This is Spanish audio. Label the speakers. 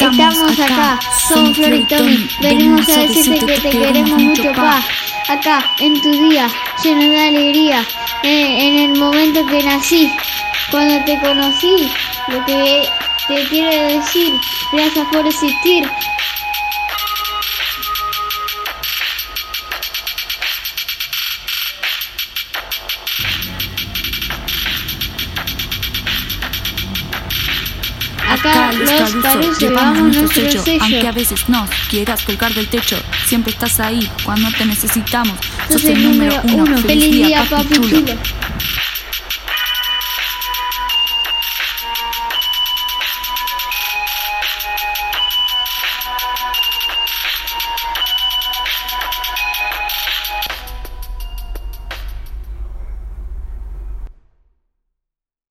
Speaker 1: Estamos acá, somos Flor y Tommy. Venimos a decirte que te queremos mucho, pa. Acá, en tu día, lleno de alegría. En, en el momento que nací, cuando te conocí, lo que te quiero decir, gracias por existir.
Speaker 2: Acá los
Speaker 1: llevamos nuestro
Speaker 2: sello,
Speaker 1: sello.
Speaker 2: aunque a veces nos quieras colgar del techo, siempre estás ahí cuando te necesitamos.
Speaker 1: Sos el número uno. Feliz día, papi chulo.